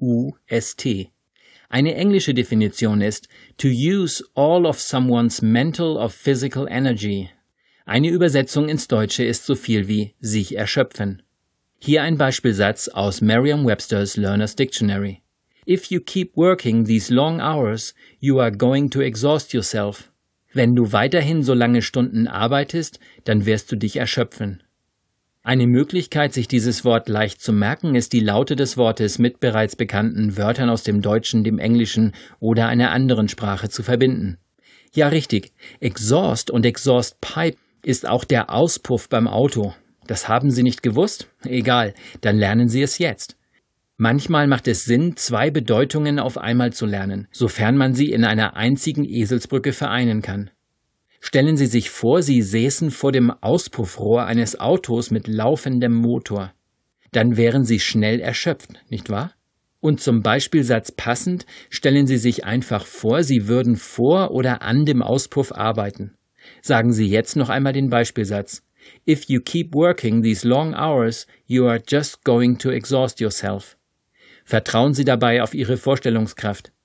E-X-H-A-U-S-T. Eine englische Definition ist to use all of someone's mental or physical energy. Eine Übersetzung ins Deutsche ist so viel wie sich erschöpfen. Hier ein Beispielsatz aus Merriam-Webster's Learner's Dictionary. If you keep working these long hours, you are going to exhaust yourself. Wenn du weiterhin so lange Stunden arbeitest, dann wirst du dich erschöpfen. Eine Möglichkeit, sich dieses Wort leicht zu merken, ist die Laute des Wortes mit bereits bekannten Wörtern aus dem Deutschen, dem Englischen oder einer anderen Sprache zu verbinden. Ja, richtig. Exhaust und Exhaust Pipe ist auch der Auspuff beim Auto. Das haben Sie nicht gewusst? Egal, dann lernen Sie es jetzt. Manchmal macht es Sinn, zwei Bedeutungen auf einmal zu lernen, sofern man sie in einer einzigen Eselsbrücke vereinen kann. Stellen Sie sich vor, Sie säßen vor dem Auspuffrohr eines Autos mit laufendem Motor. Dann wären Sie schnell erschöpft, nicht wahr? Und zum Beispielsatz passend, stellen Sie sich einfach vor, Sie würden vor oder an dem Auspuff arbeiten. Sagen Sie jetzt noch einmal den Beispielsatz. If you keep working these long hours, you are just going to exhaust yourself. Vertrauen Sie dabei auf Ihre Vorstellungskraft.